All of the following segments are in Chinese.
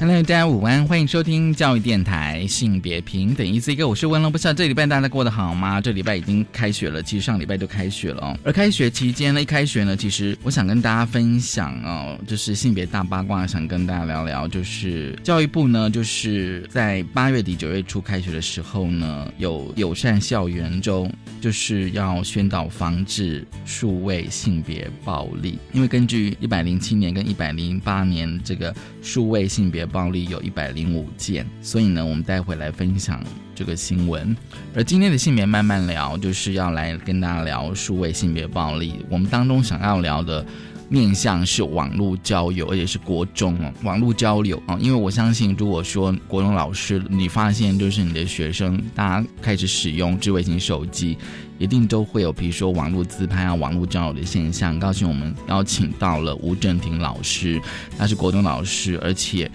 Hello，大家午安，欢迎收听教育电台性别平等 E C 哥，我是温龙。不知道这礼拜大家过得好吗？这礼拜已经开学了，其实上礼拜就开学了哦。而开学期间呢，一开学呢，其实我想跟大家分享哦，就是性别大八卦，想跟大家聊聊，就是教育部呢，就是在八月底九月初开学的时候呢，有友善校园周，就是要宣导防治数位性别暴力，因为根据一百零七年跟一百零八年这个数位性别。暴力有一百零五件，所以呢，我们待会来分享这个新闻。而今天的性别慢慢聊，就是要来跟大家聊数位性别暴力。我们当中想要聊的面向是网络交友，而且是国中哦，网络交流啊。因为我相信，如果说国中老师，你发现就是你的学生，大家开始使用智慧型手机，一定都会有，比如说网络自拍啊、网络交友的现象。高兴我们邀请到了吴正廷老师，他是国中老师，而且。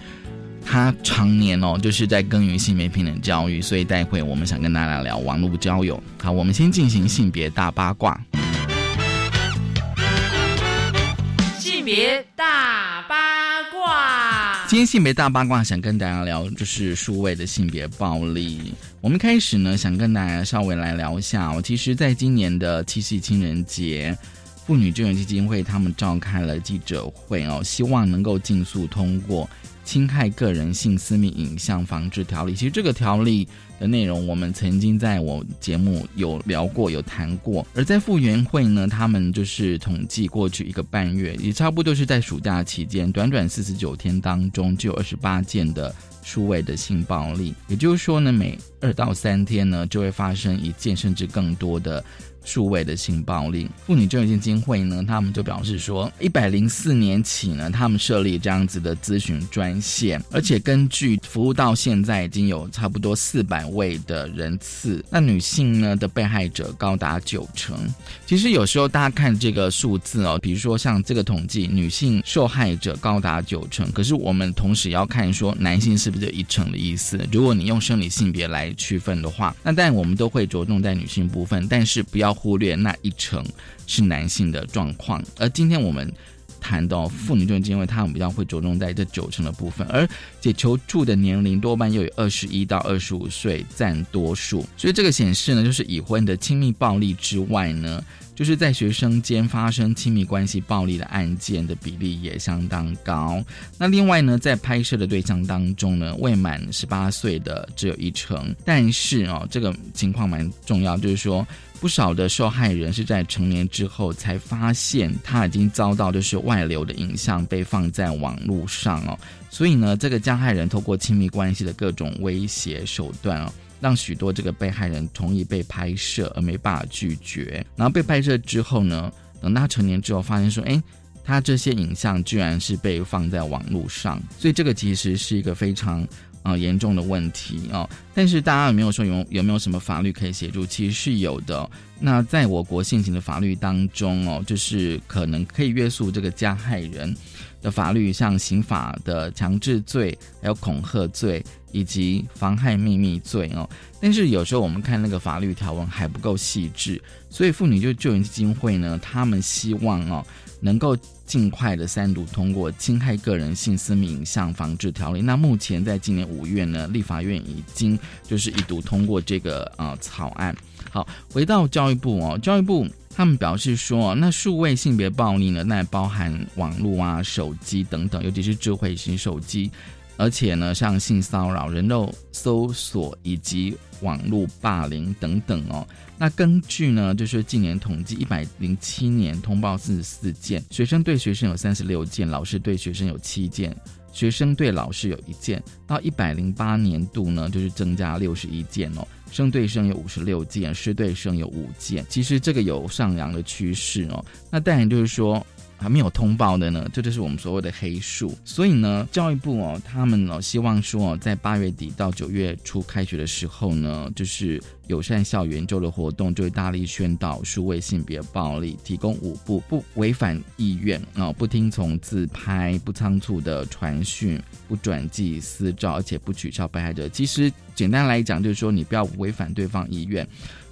他常年哦，就是在耕耘性别平等教育，所以待会我们想跟大家聊网络交友。好，我们先进行性别大八卦。性别大八卦，今天性别大八卦想跟大家聊，就是数位的性别暴力。我们开始呢，想跟大家稍微来聊一下。我其实在今年的七夕情人节，妇女救援基金会他们召开了记者会哦，希望能够尽速通过。侵害个人性私密影像防治条例，其实这个条例的内容，我们曾经在我节目有聊过、有谈过。而在复原会呢，他们就是统计过去一个半月，也差不多是在暑假期间，短短四十九天当中，就有二十八件的数位的性暴力。也就是说呢，每二到三天呢，就会发生一件甚至更多的。数位的性暴力，妇女救援基金会呢，他们就表示说，一百零四年起呢，他们设立这样子的咨询专线，而且根据服务到现在已经有差不多四百位的人次，那女性呢的被害者高达九成。其实有时候大家看这个数字哦，比如说像这个统计，女性受害者高达九成，可是我们同时要看说男性是不是一成的意思。如果你用生理性别来区分的话，那但我们都会着重在女性部分，但是不要。忽略那一层是男性的状况，而今天我们谈到妇女救援基金会，他们比较会着重在这九成的部分，而解求助的年龄多半又有二十一到二十五岁占多数，所以这个显示呢，就是已婚的亲密暴力之外呢。就是在学生间发生亲密关系暴力的案件的比例也相当高。那另外呢，在拍摄的对象当中呢，未满十八岁的只有一成。但是哦，这个情况蛮重要，就是说不少的受害人是在成年之后才发现他已经遭到就是外流的影像被放在网络上哦。所以呢，这个加害人透过亲密关系的各种威胁手段哦。让许多这个被害人同意被拍摄而没办法拒绝，然后被拍摄之后呢，等他成年之后发现说，哎，他这些影像居然是被放在网络上，所以这个其实是一个非常啊严重的问题哦。但是大家有没有说有有没有什么法律可以协助？其实是有的。那在我国现行的法律当中哦，就是可能可以约束这个加害人。的法律，像刑法的强制罪，还有恐吓罪，以及妨害秘密罪哦。但是有时候我们看那个法律条文还不够细致，所以妇女就救援基金会呢，他们希望哦，能够尽快的三读通过《侵害个人性私密影像防治条例》。那目前在今年五月呢，立法院已经就是一读通过这个呃草案。好，回到教育部哦，教育部。他们表示说，那数位性别暴力呢，那包含网络啊、手机等等，尤其是智慧型手机，而且呢，像性骚扰、人肉搜索以及网络霸凌等等哦。那根据呢，就是近年统计，一百零七年通报四十四件，学生对学生有三十六件，老师对学生有七件。学生对老师有一件，到一百零八年度呢，就是增加六十一件哦。生对生有五十六件，师对生有五件。其实这个有上扬的趋势哦。那当然就是说，还没有通报的呢，这就是我们所谓的黑数。所以呢，教育部哦，他们哦希望说哦，在八月底到九月初开学的时候呢，就是友善校园周的活动，就会大力宣导数位性别暴力，提供五步不违反意愿啊，不听从自拍，不仓促的传讯，不转寄私照，而且不取笑被害者。其实简单来讲，就是说你不要违反对方意愿。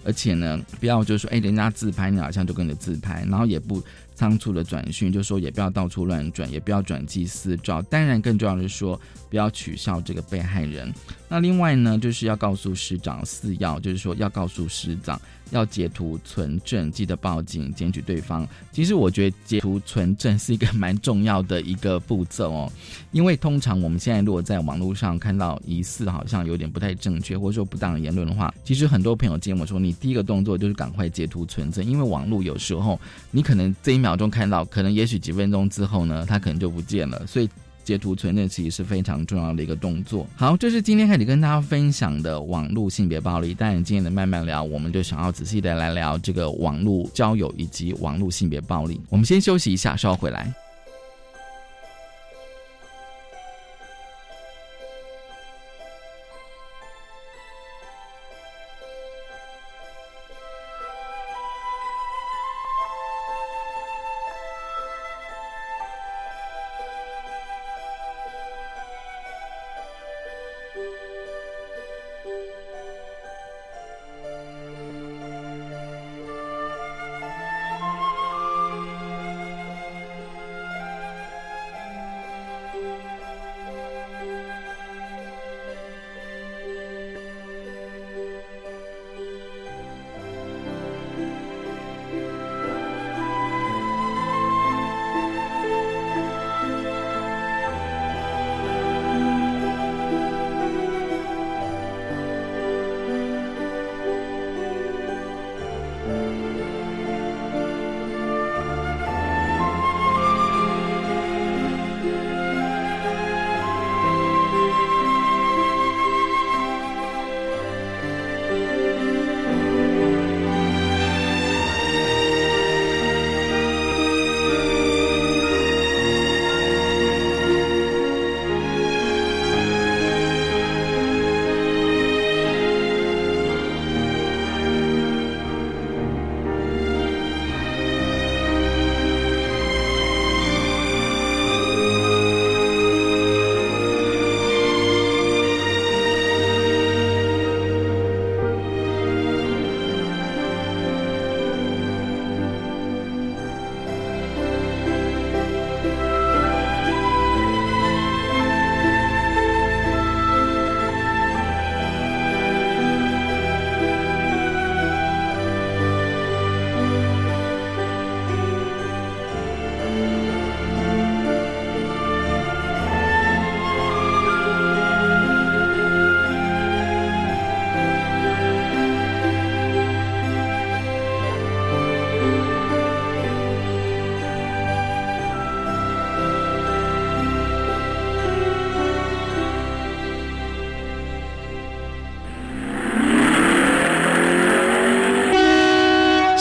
而且呢，不要就是说，哎，人家自拍，你好像就跟着自拍，然后也不仓促的转讯，就说也不要到处乱转，也不要转寄私照。当然，更重要的是说，不要取笑这个被害人。那另外呢，就是要告诉师长四要，就是说要告诉师长。要截图存证，记得报警检举对方。其实我觉得截图存证是一个蛮重要的一个步骤哦，因为通常我们现在如果在网络上看到疑似好像有点不太正确或者说不当言论的话，其实很多朋友建议我说，你第一个动作就是赶快截图存证，因为网络有时候你可能这一秒钟看到，可能也许几分钟之后呢，它可能就不见了，所以。截图存证其实是非常重要的一个动作。好，这是今天开始跟大家分享的网络性别暴力。但，今天的慢慢聊，我们就想要仔细的来聊这个网络交友以及网络性别暴力。我们先休息一下，稍后回来。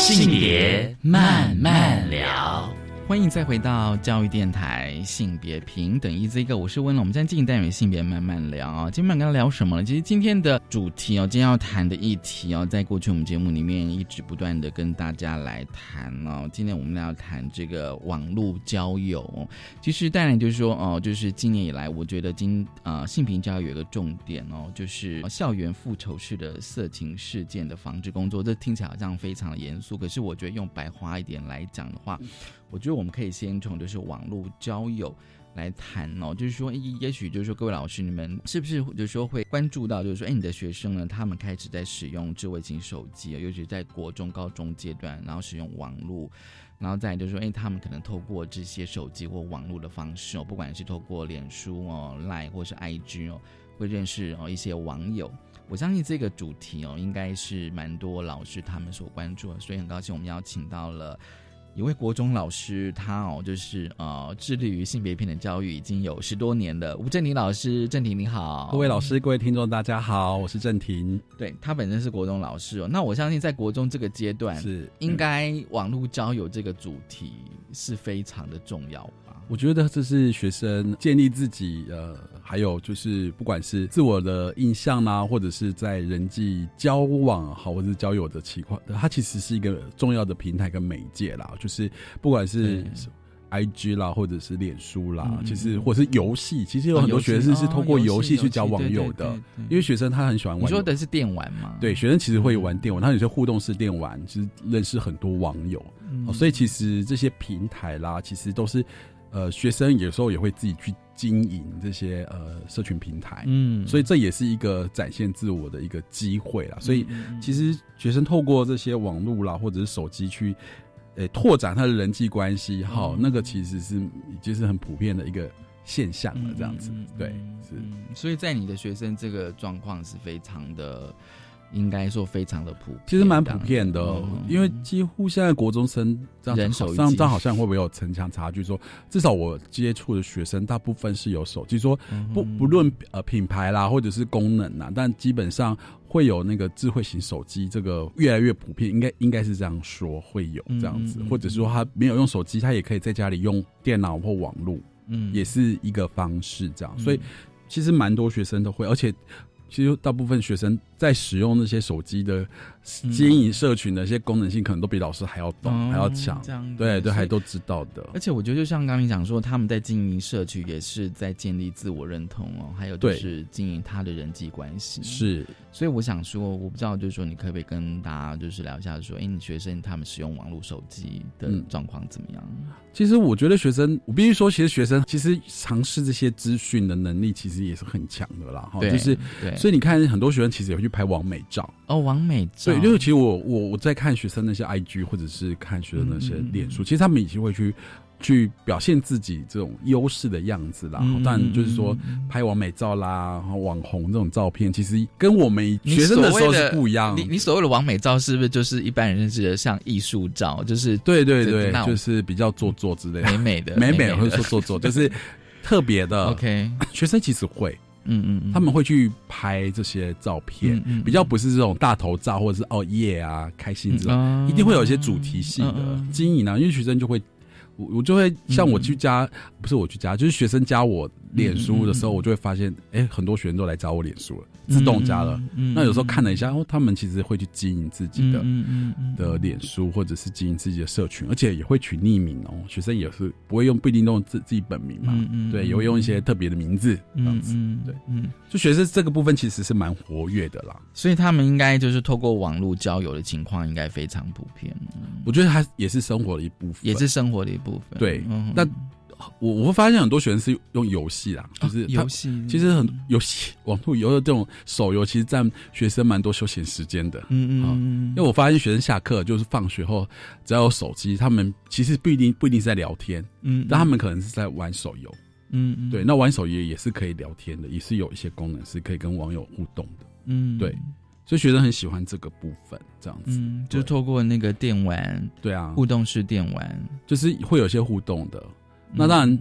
性别慢慢聊。欢迎再回到教育电台。性别平等一这个，我是温龙。我们现在进单元性别慢慢聊啊。今天跟大家聊什么呢？其实今天的主题哦，今天要谈的议题哦，在过去我们节目里面一直不断的跟大家来谈哦。今天我们要谈这个网络交友。其实当然就是说哦，就是今年以来，我觉得今啊性平交友有一个重点哦，就是校园复仇式的色情事件的防治工作。这听起来好像非常的严肃，可是我觉得用白话一点来讲的话。我觉得我们可以先从就是网络交友来谈哦，就是说，也许就是说，各位老师，你们是不是就是说会关注到，就是说，哎，你的学生呢，他们开始在使用智慧型手机，尤其在国中、高中阶段，然后使用网络，然后再就是说，哎，他们可能透过这些手机或网络的方式哦，不管是透过脸书哦、Line 或是 IG 哦，会认识哦一些网友。我相信这个主题哦，应该是蛮多老师他们所关注的，所以很高兴我们邀请到了。一位国中老师，他哦，就是呃，致力于性别平等教育已经有十多年的吴正廷老师。正廷你好，各位老师、各位听众，大家好，我是正廷。对他本身是国中老师哦，那我相信在国中这个阶段是应该网络交友这个主题是非常的重要吧？我觉得这是学生建立自己呃，还有就是不管是自我的印象啦，或者是在人际交往好，或者是交友的情况，它其实是一个重要的平台跟媒介啦。就是不管是。I G 啦，或者是脸书啦，其实或是游戏，其实有很多学生是通过游戏去交网友的，因为学生他很喜欢玩。你说的是电玩吗？对，学生其实会玩电玩，他有些互动式电玩，其实认识很多网友。所以其实这些平台啦，其实都是呃学生有时候也会自己去经营这些呃社群平台。嗯，所以这也是一个展现自我的一个机会啦。所以其实学生透过这些网络啦，或者是手机去。诶，拓展他的人际关系，好，那个其实是已经是很普遍的一个现象了，这样子，对，是，所以在你的学生这个状况是非常的。应该说非常的普遍，其实蛮普遍的，因为几乎现在国中生这样，人手这样好像会不会有城墙差距？说至少我接触的学生大部分是有手机，说不不论呃品牌啦或者是功能啦，但基本上会有那个智慧型手机，这个越来越普遍，应该应该是这样说会有这样子，或者是说他没有用手机，他也可以在家里用电脑或网络，嗯，也是一个方式这样，所以其实蛮多学生都会，而且。其实大部分学生在使用那些手机的经营社群的一些功能性，可能都比老师还要懂，还要强。对对，还都知道的。而且我觉得，就像刚刚讲说，他们在经营社区，也是在建立自我认同哦，还有就是经营他的人际关系。是，所以我想说，我不知道，就是说，你可不可以跟大家就是聊一下，说，哎，你学生他们使用网络手机的状况怎么样？其实我觉得学生，我必须说，其实学生其实尝试这些资讯的能力，其实也是很强的啦。哈，就是对。所以你看，很多学生其实也会去拍完美照哦，完美照。对，因为其实我我我在看学生那些 IG，或者是看学生那些脸书，其实他们已经会去。去表现自己这种优势的样子啦，但就是说拍完美照啦，然后网红这种照片，其实跟我们学生的时候是不一样。你你所谓的完美照，是不是就是一般人认识的像艺术照？就是对对对，就是比较做作之类的，美美的，美美或者说做作，就是特别的。OK，学生其实会，嗯嗯，他们会去拍这些照片，比较不是这种大头照或者是哦耶啊开心这种，一定会有一些主题性的经营啊，因为学生就会。我我就会像我去加，不是我去加，就是学生加我脸书的时候，我就会发现，哎，很多学生都来加我脸书了。自动加了，那有时候看了一下，哦，他们其实会去经营自己的的脸书，或者是经营自己的社群，而且也会取匿名哦。学生也是不会用，不一定用自自己本名嘛，对，也会用一些特别的名字这样子，对，嗯，就学生这个部分其实是蛮活跃的啦。所以他们应该就是透过网络交友的情况，应该非常普遍。我觉得他也是生活的一部分，也是生活的一部分。对，那。我我会发现很多学生是用游戏啦，就是游戏，其实很游戏网络游的这种手游，其实占学生蛮多休闲时间的。嗯嗯，因为我发现学生下课就是放学后，只要有手机，他们其实不一定不一定是在聊天，嗯，但他们可能是在玩手游。嗯嗯，对，那玩手游也是可以聊天的，也是有一些功能是可以跟网友互动的。嗯，对，所以学生很喜欢这个部分，这样子，就透过那个电玩，对啊，互动式电玩，就是会有些互动的。那当然，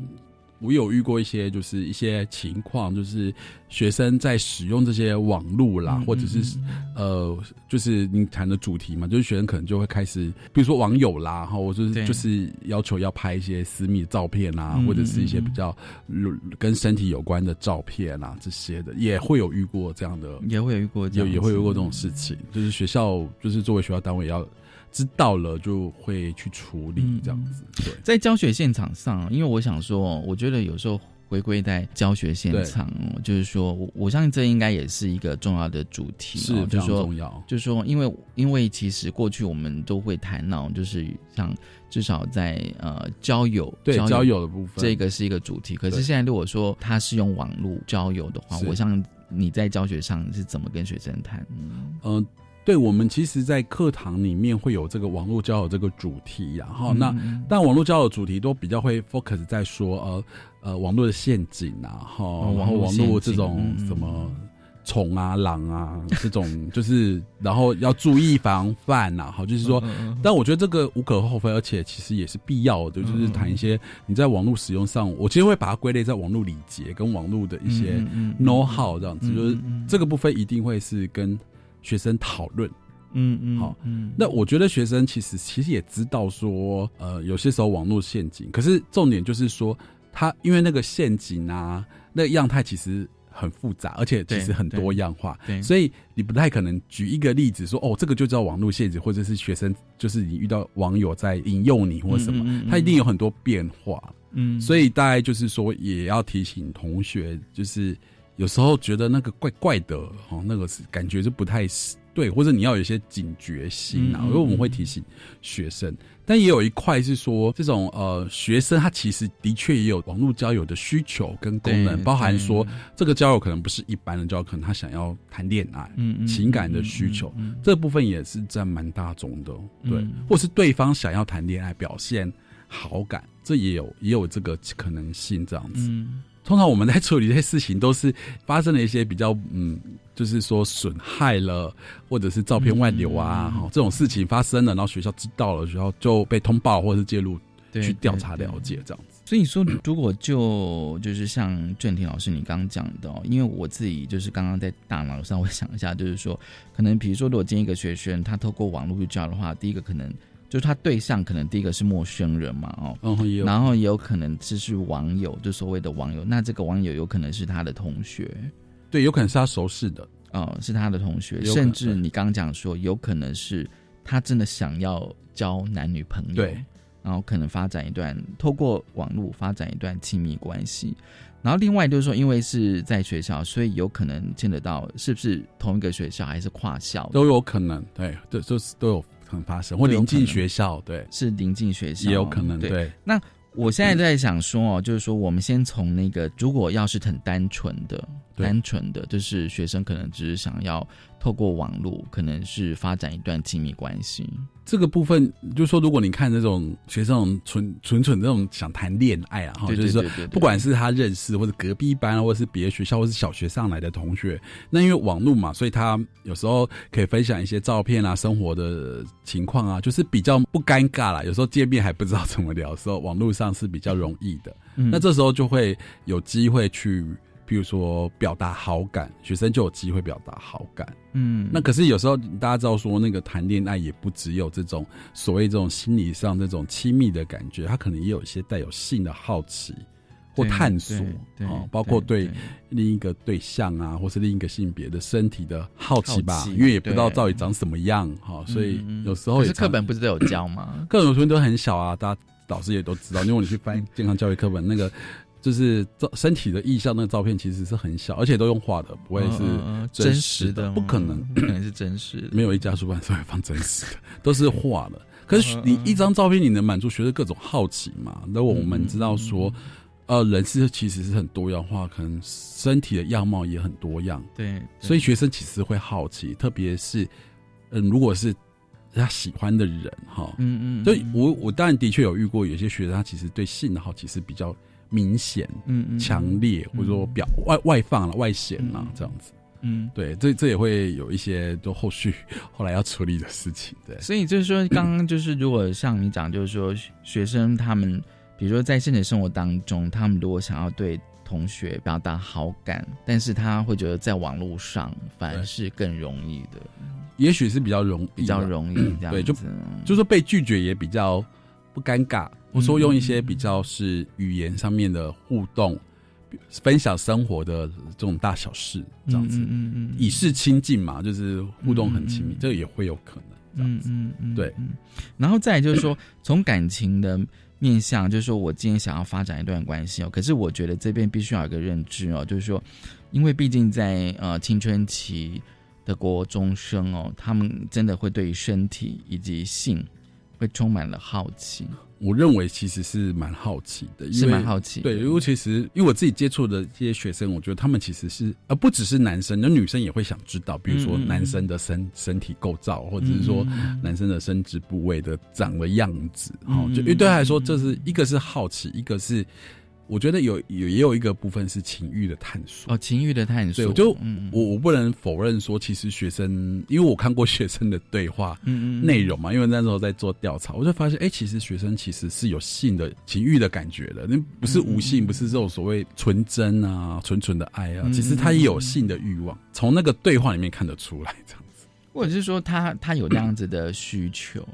我有遇过一些，就是一些情况，就是学生在使用这些网络啦，或者是呃，就是你谈的主题嘛，就是学生可能就会开始，比如说网友啦，哈，我就是就是要求要拍一些私密照片啊，或者是一些比较跟身体有关的照片啊，这些的也会有遇过这样的，也会有遇过，有也会有过这种事情，就是学校就是作为学校单位要。知道了就会去处理这样子。对，在教学现场上，因为我想说，我觉得有时候回归在教学现场，就是说，我我相信这应该也是一个重要的主题，是非常重要。就是说，因为因为其实过去我们都会谈到，就是像至少在呃交友对交友的部分，这个是一个主题。可是现在如果说他是用网络交友的话，我想你在教学上是怎么跟学生谈？嗯。对，我们其实，在课堂里面会有这个网络交友这个主题，然后那但网络交友主题都比较会 focus 在说呃呃网络的陷阱啊，哈，然后网络这种什么虫啊、狼啊这种，就是然后要注意防范呐，好，就是说，但我觉得这个无可厚非，而且其实也是必要的，就是谈一些你在网络使用上，我其实会把它归类在网络礼节跟网络的一些 know how 这样子，就是这个部分一定会是跟。学生讨论，嗯嗯，好，嗯，那我觉得学生其实其实也知道说，呃，有些时候网络陷阱，可是重点就是说，他因为那个陷阱啊，那个样态其实很复杂，而且其实很多样化，所以你不太可能举一个例子说，哦，这个就叫网络陷阱，或者是学生就是你遇到网友在引诱你或什么，他一定有很多变化，嗯，所以大概就是说，也要提醒同学，就是有时候觉得那个怪怪的，哦，那个是感觉就不太是。对，或者你要有一些警觉心啊，因为我们会提醒学生，但也有一块是说，这种呃学生他其实的确也有网络交友的需求跟功能，包含说这个交友可能不是一般的交友，可能他想要谈恋爱，嗯情感的需求，这部分也是占蛮大众的，对，或是对方想要谈恋爱表现好感，这也有也有这个可能性这样子。通常我们在处理这些事情，都是发生了一些比较嗯。就是说损害了，或者是照片外流啊，哈，这种事情发生了，然后学校知道了，学校就被通报或者是介入去调查了解这样子。所以说，如果就就是像郑婷老师你刚刚讲的，因为我自己就是刚刚在大脑上，我想一下，就是说，可能比如说，如果今天一个学生他透过网络去教的话，第一个可能就是他对象可能第一个是陌生人嘛，哦，然后也有可能是是网友，就所谓的网友，那这个网友有可能是他的同学。对，有可能是他熟识的，哦，是他的同学，甚至你刚刚讲说，有可能是他真的想要交男女朋友，对，然后可能发展一段透过网络发展一段亲密关系，然后另外就是说，因为是在学校，所以有可能见得到是不是同一个学校还是跨校？都有可能，对，对，就是都有可能发生，或临近学校，对，是临近学校也有可能，对，那。我现在在想说哦，就是说，我们先从那个，如果要是很单纯的、单纯的，就是学生可能只是想要透过网络，可能是发展一段亲密关系。这个部分就是说，如果你看那种学生纯纯纯那种想谈恋爱啊，哈，就是说，不管是他认识或者隔壁班，或者是别的学校，或是小学上来的同学，那因为网络嘛，所以他有时候可以分享一些照片啊，生活的情况啊，就是比较不尴尬啦。有时候见面还不知道怎么聊的时候，网络上是比较容易的。那这时候就会有机会去。比如说表达好感，学生就有机会表达好感。嗯，那可是有时候大家知道说，那个谈恋爱也不只有这种所谓这种心理上这种亲密的感觉，他可能也有一些带有性的好奇或探索啊，包括对另一个对象啊，或是另一个性别的身体的好奇吧，因为也不知道到底长什么样哈，所以有时候也是课本不是都有教吗？课本书都很小啊，大家老师也都知道，因为你去翻 健康教育课本那个。就是照身体的意象，那个照片其实是很小，而且都用画的，不会是真实的，不可能，不可能是真实的。没有一家出版社会放真实的，都是画的。可是你一张照片，你能满足学生各种好奇嘛？那我们知道说，呃，人是其实是很多样化，可能身体的样貌也很多样。对，所以学生其实会好奇，特别是嗯，如果是他喜欢的人哈，嗯嗯，所以我我当然的确有遇过有些学生，他其实对性的好奇是比较。明显、嗯嗯强烈，或者说表外外放了、外显了这样子，嗯，对，这这也会有一些就后续 后来要处理的事情，对。所以就是说，刚刚就是如果像你讲，就是说学生他们，比如说在现实生活当中，他们如果想要对同学表达好感，但是他会觉得在网络上反而是更容易的，也许是比较容比较容易这样，对，就就说被拒绝也比较不尴尬。我说用一些比较是语言上面的互动，分享生活的这种大小事，这样子，嗯嗯以示亲近嘛，就是互动很亲密，这个也会有可能，嗯嗯嗯，对。然后再就是说，从感情的面向，就是说我今天想要发展一段关系哦，可是我觉得这边必须要有个认知哦，就是说，因为毕竟在呃青春期的国中生哦，他们真的会对于身体以及性会充满了好奇。我认为其实是蛮好奇的，是蛮好奇。对，因为其实因为我自己接触的这些学生，我觉得他们其实是，呃不只是男生，那女生也会想知道，比如说男生的身身体构造，或者是说男生的生殖部位的长的样子，哈，就因为对他来说，这是一个是好奇，一个是。我觉得有有也有一个部分是情欲的探索。哦，情欲的探索。对，就我我不能否认说，其实学生，因为我看过学生的对话内容嘛，因为那时候在做调查，我就发现，哎，其实学生其实是有性的情欲的感觉的，那不是无性，不是这种所谓纯真啊、纯纯的爱啊，其实他也有性的欲望，从那个对话里面看得出来，这样子。或者是说他他有那样子的需求，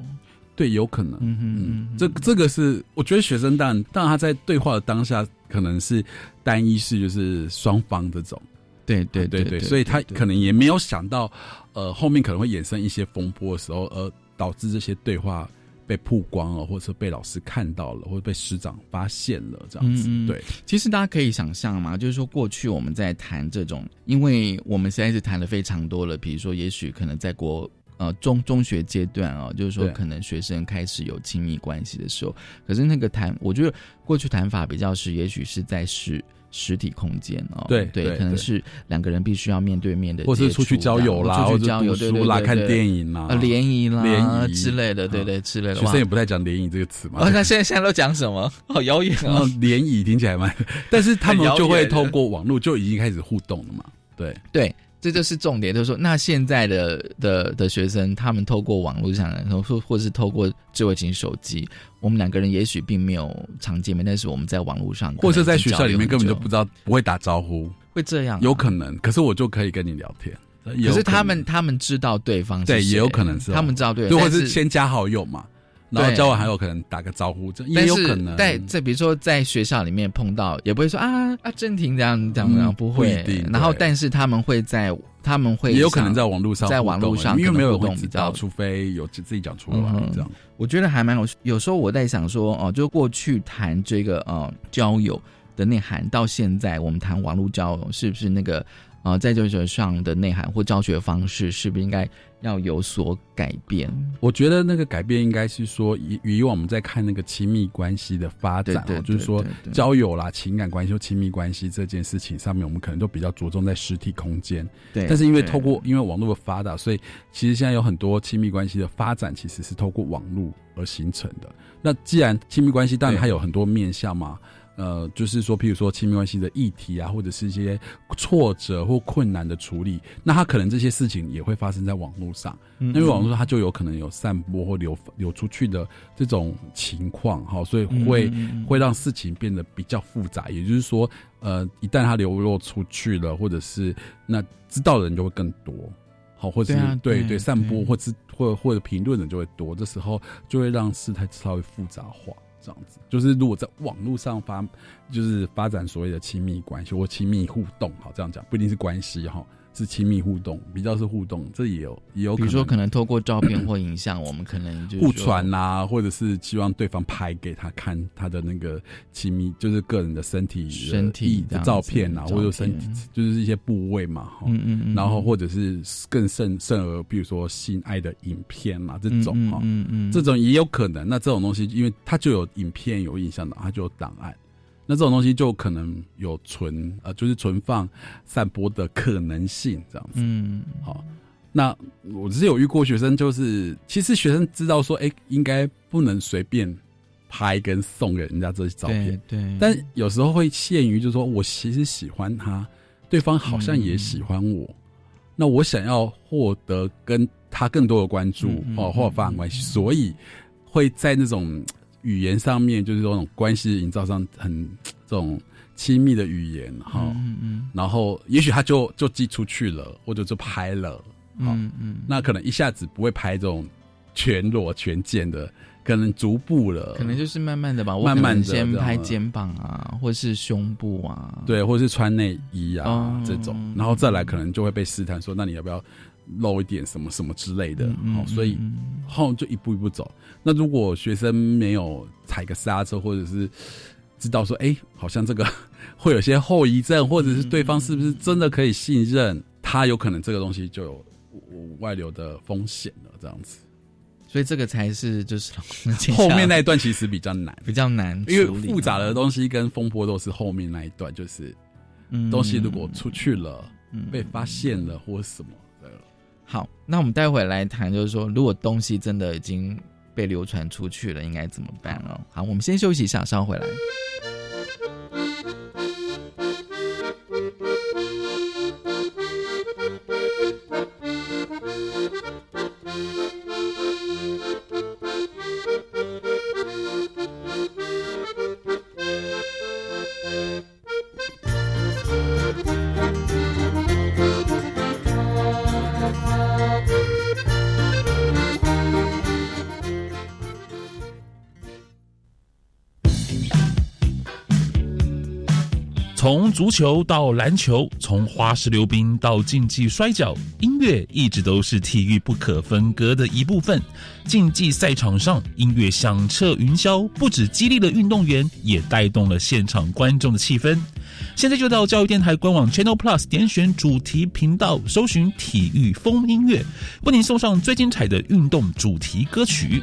对，有可能。嗯嗯，这这个是我觉得学生当然，当然他在对话的当下可能是单一式，就是双方这种。对对对对，所以他可能也没有想到，呃，后面可能会衍生一些风波的时候，而导致这些对话被曝光了，或者被老师看到了，或者被师长发现了，这样子。对，其实大家可以想象嘛，就是说过去我们在谈这种，因为我们实在是谈的非常多了，比如说，也许可能在国呃中中学阶段啊，就是说可能学生开始有亲密关系的时候，可是那个谈，我觉得过去谈法比较是，也许是在是。实体空间哦，对对，可能是两个人必须要面对面的，或是出去交友啦，出去交友书啦，看电影啦，联谊啦，联谊之类的，对对之类的。学生也不太讲联谊这个词嘛。那现在现在都讲什么？好遥远啊！联谊听起来蛮，但是他们就会透过网络就已经开始互动了嘛。对对。这就是重点，就是说，那现在的的的学生，他们透过网络上，然后或或是透过智慧型手机，我们两个人也许并没有常见面，但是我们在网络上，或者在学校里面根本就不知道，不会打招呼，会这样，有可能。可是我就可以跟你聊天，可是他们他们知道对方，对，也有可能是。他们知道对，方，或者是先加好友嘛。然后交往还有可能打个招呼，这也有可能。在在比如说在学校里面碰到，也不会说啊啊郑婷这样这样这样，不会。然后但是他们会在他们会也有可能在网络上，在网络上因为没有人知道，除非有自己讲出来这样。我觉得还蛮有。有时候我在想说哦，就过去谈这个呃交友的内涵，到现在我们谈网络交友，是不是那个呃在教学上的内涵或教学方式，是不是应该？要有所改变，我觉得那个改变应该是说，以以往我们在看那个亲密关系的发展，就是说交友啦、情感关系、或亲密关系这件事情上面，我们可能都比较着重在实体空间。对，但是因为透过因为网络的发达，所以其实现在有很多亲密关系的发展其实是透过网络而形成的。那既然亲密关系，当然它有很多面向嘛。呃，就是说，譬如说亲密关系的议题啊，或者是一些挫折或困难的处理，那他可能这些事情也会发生在网络上，因为网络上他就有可能有散播或流流出去的这种情况，哈，所以会会让事情变得比较复杂。也就是说，呃，一旦他流落出去了，或者是那知道的人就会更多，好，或者是对对散播或者或或者评论的就会多，这时候就会让事态稍微复杂化。这样子，就是如果在网络上发，就是发展所谓的亲密关系或亲密互动，好这样讲，不一定是关系哈。是亲密互动，比较是互动，这也有也有。比如说，可能透过照片或影像，我们可能就互传啊，或者是希望对方拍给他看他的那个亲密，就是个人的身体身体的照片啊，或者身体就是一些部位嘛，哈。嗯嗯嗯。然后或者是更甚甚而，比如说性爱的影片嘛，这种哈，嗯嗯，这种也有可能。那这种东西，因为它就有影片有印象的，它就有档案。那这种东西就可能有存呃，就是存放、散播的可能性，这样子。嗯，好。那我只是有遇过学生，就是其实学生知道说，哎，应该不能随便拍跟送给人家这些照片。对。但有时候会限于，就是说我其实喜欢他，对方好像也喜欢我，那我想要获得跟他更多的关注哦，或者发展关系，所以会在那种。语言上面就是这，种关系营造上很 这种亲密的语言哈，嗯嗯然后也许他就就寄出去了，或者就拍了，嗯嗯，那可能一下子不会拍这种全裸全见的，可能逐步了，可能就是慢慢的吧，慢慢的先拍肩膀啊，或是胸部啊，对，或是穿内衣啊这种，然后再来可能就会被试探说，那你要不要？露一点什么什么之类的，好，所以后就一步一步走。那如果学生没有踩个刹车，或者是知道说，哎，好像这个 会有些后遗症，或者是对方是不是真的可以信任，他有可能这个东西就有外流的风险了，这样子。所以这个才是就是后面那一段其实比较难，比较难，因为复杂的东西跟风波都是后面那一段，就是东西如果出去了，被发现了或什么。好，那我们待会来谈，就是说，如果东西真的已经被流传出去了，应该怎么办哦？好，我们先休息一下，稍回来。足球到篮球，从花式溜冰到竞技摔跤，音乐一直都是体育不可分割的一部分。竞技赛场上，音乐响彻云霄，不止激励了运动员，也带动了现场观众的气氛。现在就到教育电台官网 Channel Plus 点选主题频道，搜寻体育风音乐，为您送上最精彩的运动主题歌曲。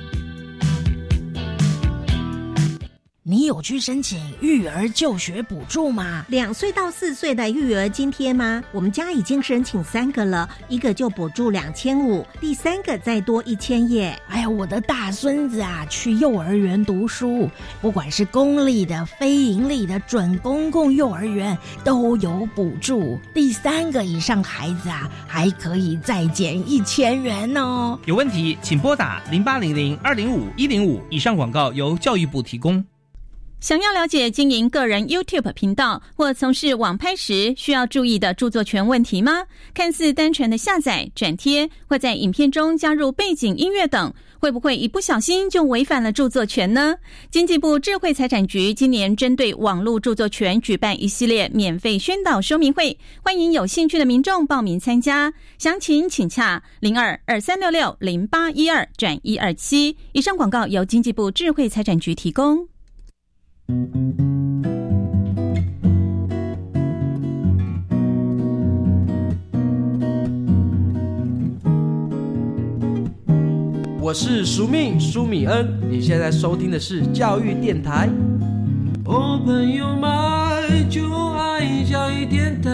你有去申请育儿就学补助吗？两岁到四岁的育儿津贴吗？我们家已经申请三个了，一个就补助两千五，第三个再多一千耶。哎呀，我的大孙子啊，去幼儿园读书，不管是公立的、非盈利的、准公共幼儿园都有补助。第三个以上孩子啊，还可以再减一千元哦。有问题请拨打零八零零二零五一零五。以上广告由教育部提供。想要了解经营个人 YouTube 频道或从事网拍时需要注意的著作权问题吗？看似单纯的下载、转贴，或在影片中加入背景音乐等，会不会一不小心就违反了著作权呢？经济部智慧财产局今年针对网络著作权举办一系列免费宣导说明会，欢迎有兴趣的民众报名参加。详情请洽零二二三六六零八一二转一二七。以上广告由经济部智慧财产局提供。我是苏命苏米恩，你现在收听的是教育电台。我朋友嘛就爱教育电台。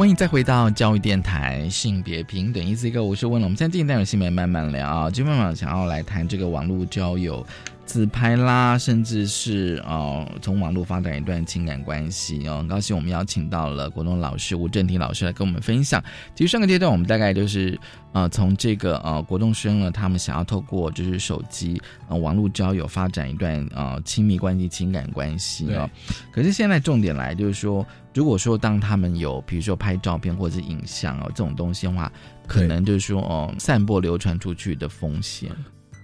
欢迎再回到教育电台，性别平等，一字一个，我是问了，我们现在进行单元性别慢慢聊，今天晚上想要来谈这个网络交友。自拍啦，甚至是哦，从网络发展一段情感关系哦，很高兴我们邀请到了国栋老师吴正廷老师来跟我们分享。其实上个阶段我们大概就是呃，从这个呃国栋生呢，他们想要透过就是手机呃网络交友发展一段呃亲密关系、情感关系啊。可是现在重点来就是说，如果说当他们有比如说拍照片或者是影像哦这种东西的话，可能就是说哦散播流传出去的风险。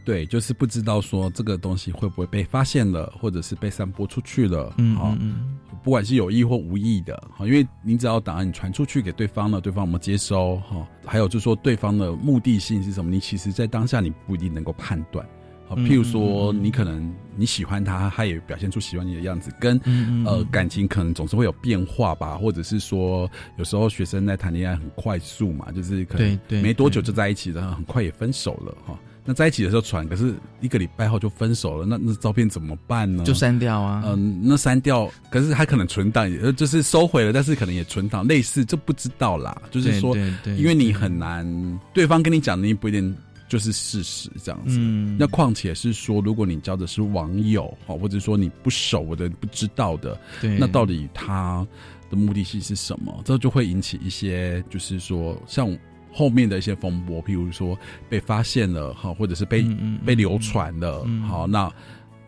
对，就是不知道说这个东西会不会被发现了，或者是被散播出去了，嗯嗯，不管是有意或无意的，哈，因为你只要档案你传出去给对方了，对方有没有接收，哈，还有就是说对方的目的性是什么，你其实在当下你不一定能够判断，好，譬如说你可能你喜欢他，他也表现出喜欢你的样子，跟呃感情可能总是会有变化吧，或者是说有时候学生在谈恋爱很快速嘛，就是可能没多久就在一起了，很快也分手了，哈。那在一起的时候传，可是一个礼拜后就分手了，那那照片怎么办呢？就删掉啊。嗯，那删掉，可是他可能存档，呃，就是收回了，但是可能也存档，类似，这不知道啦。就是说，因为你很难，对方跟你讲的，你不一定就是事实这样子。嗯。那况且是说，如果你交的是网友，哦，或者说你不熟的、不知道的，对，那到底他的目的性是什么？这就会引起一些，就是说，像。后面的一些风波，譬如说被发现了哈，或者是被被流传了，好，那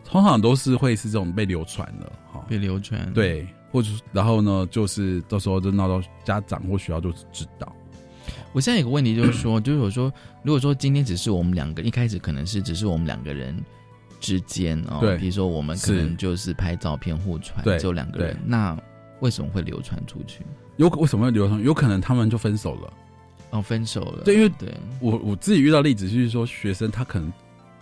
通常都是会是这种被流传了，哈，被流传，对，或者然后呢，就是到时候就闹到家长或学校就知道。我现在有个问题就是说，就是我说，如果说今天只是我们两个，一开始可能是只是我们两个人之间哦，对，比如说我们可能就是拍照片互传，只有两个人，那为什么会流传出去？有为什么会流传？有可能他们就分手了。哦，分手了。对，因为对我我自己遇到例子就是说，学生他可能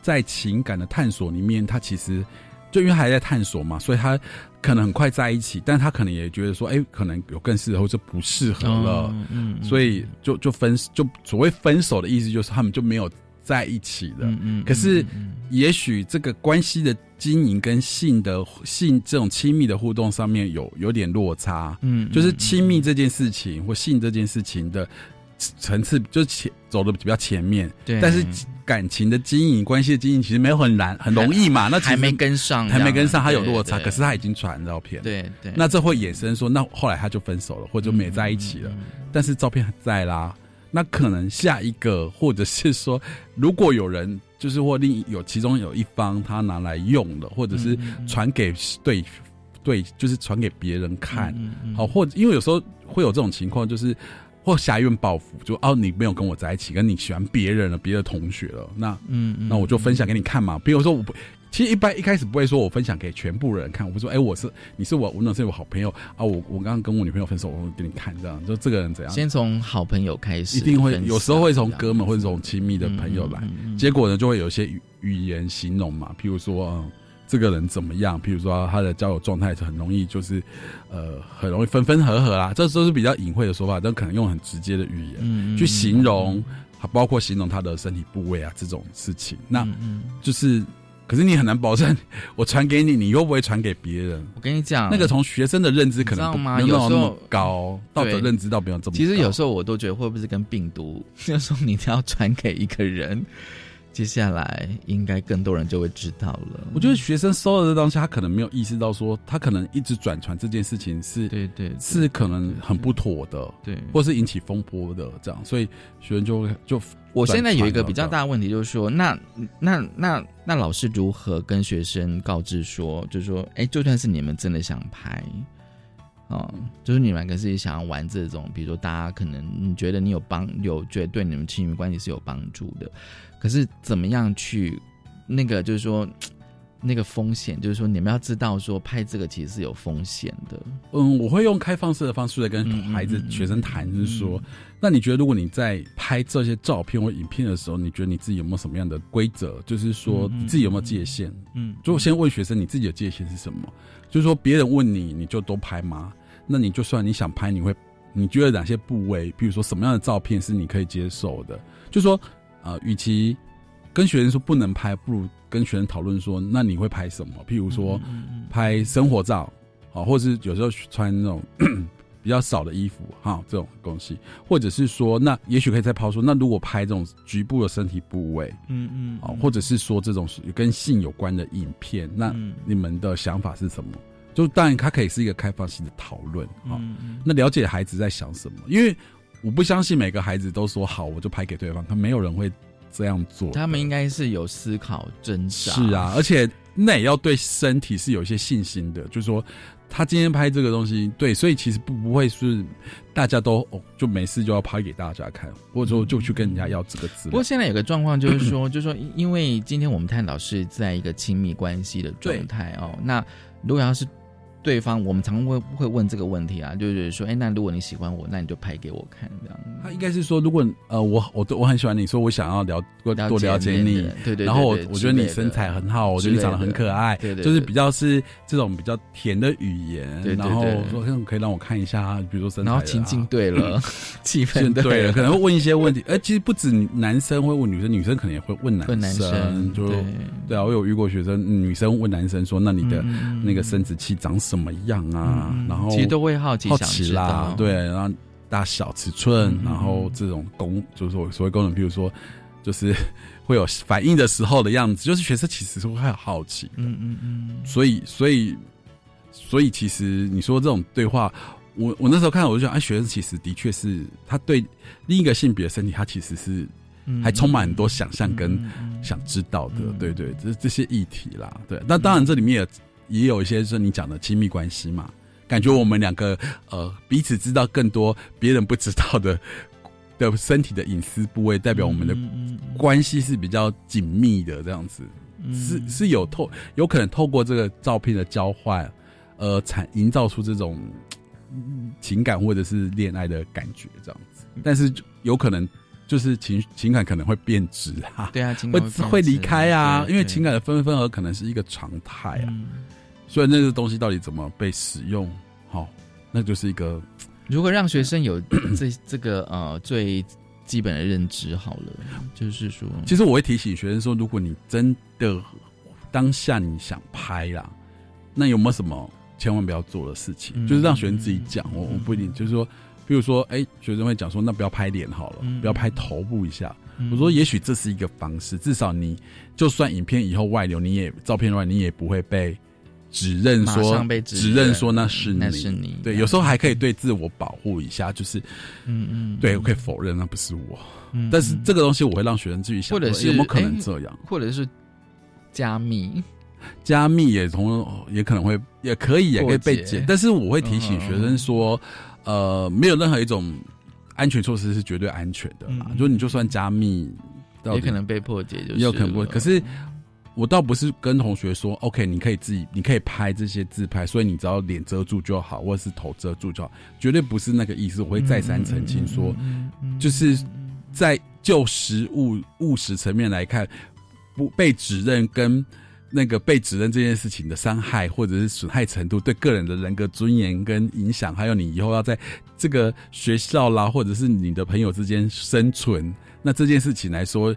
在情感的探索里面，他其实就因为还在探索嘛，所以他可能很快在一起，但他可能也觉得说，哎，可能有更适合或者不适合了，嗯，所以就就分就所谓分手的意思就是他们就没有在一起了。嗯嗯。可是也许这个关系的经营跟性的性这种亲密的互动上面有有点落差，嗯，就是亲密这件事情或性这件事情的。层次就是前走的比较前面，对，但是感情的经营、关系的经营其实没有很难、很容易嘛。那还没跟上，还没跟上，他有落差，可是他已经传照片，对对。那这会衍生说，那后来他就分手了，或者没在一起了，但是照片还在啦。那可能下一个，或者是说，如果有人就是或另有其中有一方他拿来用了，或者是传给对对，就是传给别人看，好，或者因为有时候会有这种情况，就是。或狭怨报复，就哦，你没有跟我在一起，跟你喜欢别人了，别的同学了，那嗯，那我就分享给你看嘛。比如说，我不，其实一般一开始不会说我分享给全部人看，我会说，哎，我是你是我，我那是我好朋友啊，我我刚刚跟我女朋友分手，我会给你看，这样就这个人怎样？先从好朋友开始，一定会有时候会从哥们或者从亲密的朋友来，结果呢就会有一些语语言形容嘛，譬如说。嗯这个人怎么样？譬如说他的交友状态是很容易，就是呃，很容易分分合合啦。这都是比较隐晦的说法，但可能用很直接的语言去形容，包括形容他的身体部位啊这种事情。那就是，可是你很难保证我传给你，你又不会传给别人。我跟你讲，那个从学生的认知可能没有那么高，道德认知到没有这么。其实有时候我都觉得，会不会是跟病毒？就说你要传给一个人。接下来应该更多人就会知道了。我觉得学生收了这东西，他可能没有意识到说，他可能一直转传这件事情是，对对，是可能很不妥的，对，或是引起风波的这样，所以学生就会就。我现在有一个比较大的问题，就是说，那那那那老师如何跟学生告知说，就是说，哎，就算是你们真的想拍。哦，就是你们自己想要玩这种，比如说大家可能你觉得你有帮有觉得对你们亲密关系是有帮助的，可是怎么样去那个就是说 那个风险，就是说你们要知道说拍这个其实是有风险的。嗯，我会用开放式的方式来跟孩子学生谈，就是说，那你觉得如果你在拍这些照片或影片的时候，你觉得你自己有没有什么样的规则？就是说你自己有没有界限？嗯，就先问学生你自己的界限是什么？就是说别人问你，你就都拍吗？那你就算你想拍，你会你觉得哪些部位，比如说什么样的照片是你可以接受的？就说啊，与其跟学生说不能拍，不如跟学生讨论说，那你会拍什么？譬如说拍生活照，啊，或者是有时候穿那种 比较少的衣服，哈，这种东西，或者是说，那也许可以再抛出，那如果拍这种局部的身体部位，嗯嗯，啊，或者是说这种跟性有关的影片，那你们的想法是什么？就当然，它可以是一个开放性的讨论啊。那了解孩子在想什么，因为我不相信每个孩子都说好，我就拍给对方，他没有人会这样做。他们应该是有思考挣扎。是啊，而且那也要对身体是有一些信心的，就是说他今天拍这个东西，对，所以其实不不会是大家都哦就没事就要拍给大家看，或者说就去跟人家要这个资料。不过现在有个状况就是说，就是说，因为今天我们探讨是在一个亲密关系的状态哦，那如果要是。对方，我们常会会问这个问题啊，就是说，哎，那如果你喜欢我，那你就拍给我看，这样。他应该是说，如果呃，我我都我很喜欢你，说我想要了多多了解你，对对。然后我我觉得你身材很好，我觉得你长得很可爱，对对。就是比较是这种比较甜的语言，然后说可以让我看一下，比如说身材。然后情境对了，气氛对了，可能会问一些问题。哎，其实不止男生会问女生，女生可能也会问男生，就对啊。我有遇过学生，女生问男生说：“那你的那个生殖器长什么样啊？”然后其实都会好奇好奇啦，对，然后大小尺寸，然后这种功就是说所谓功能，比如说就是会有反应的时候的样子，就是学生其实是会好奇，嗯嗯嗯，所以所以所以其实你说这种对话，我我那时候看我就想，哎，学生其实的确是他对另一个性别的身体，他其实是还充满很多想象跟想知道的，对对，这这些议题啦，对，那当然这里面也。也有一些是你讲的亲密关系嘛，感觉我们两个呃彼此知道更多别人不知道的 的身体的隐私部位，代表我们的关系是比较紧密的这样子，是是有透有可能透过这个照片的交换，呃，产营造出这种情感或者是恋爱的感觉这样子，但是有可能就是情情感可能会变质啊，对啊，会会离开啊，因为情感的分分合可能是一个常态啊。所以那个东西到底怎么被使用？好，那就是一个。如果让学生有 这这个呃最基本的认知，好了，就是说，其实我会提醒学生说，如果你真的当下你想拍啦，那有没有什么千万不要做的事情？就是让学生自己讲，我我不一定，就是说，比如说，哎，学生会讲说，那不要拍脸好了，不要拍头部一下。我说，也许这是一个方式，至少你就算影片以后外流，你也照片外，你也不会被指认说指认。说那是那是你。对，有时候还可以对自我保护一下，就是嗯嗯，对我可以否认那不是我。但是这个东西我会让学生自己想，或者是有没有可能这样，或者是加密。加密也同也可能会也可以也可以被解，但是我会提醒学生说，呃，没有任何一种安全措施是绝对安全的嘛。就你就算加密，也可能被破解，就也有可能不会。可是我倒不是跟同学说，OK，你可以自己你可以拍这些自拍，所以你只要脸遮住就好，或者是头遮住就好，绝对不是那个意思。我会再三澄清说，就是在就实物务实层面来看，不被指认跟。那个被指认这件事情的伤害或者是损害程度，对个人的人格尊严跟影响，还有你以后要在这个学校啦，或者是你的朋友之间生存，那这件事情来说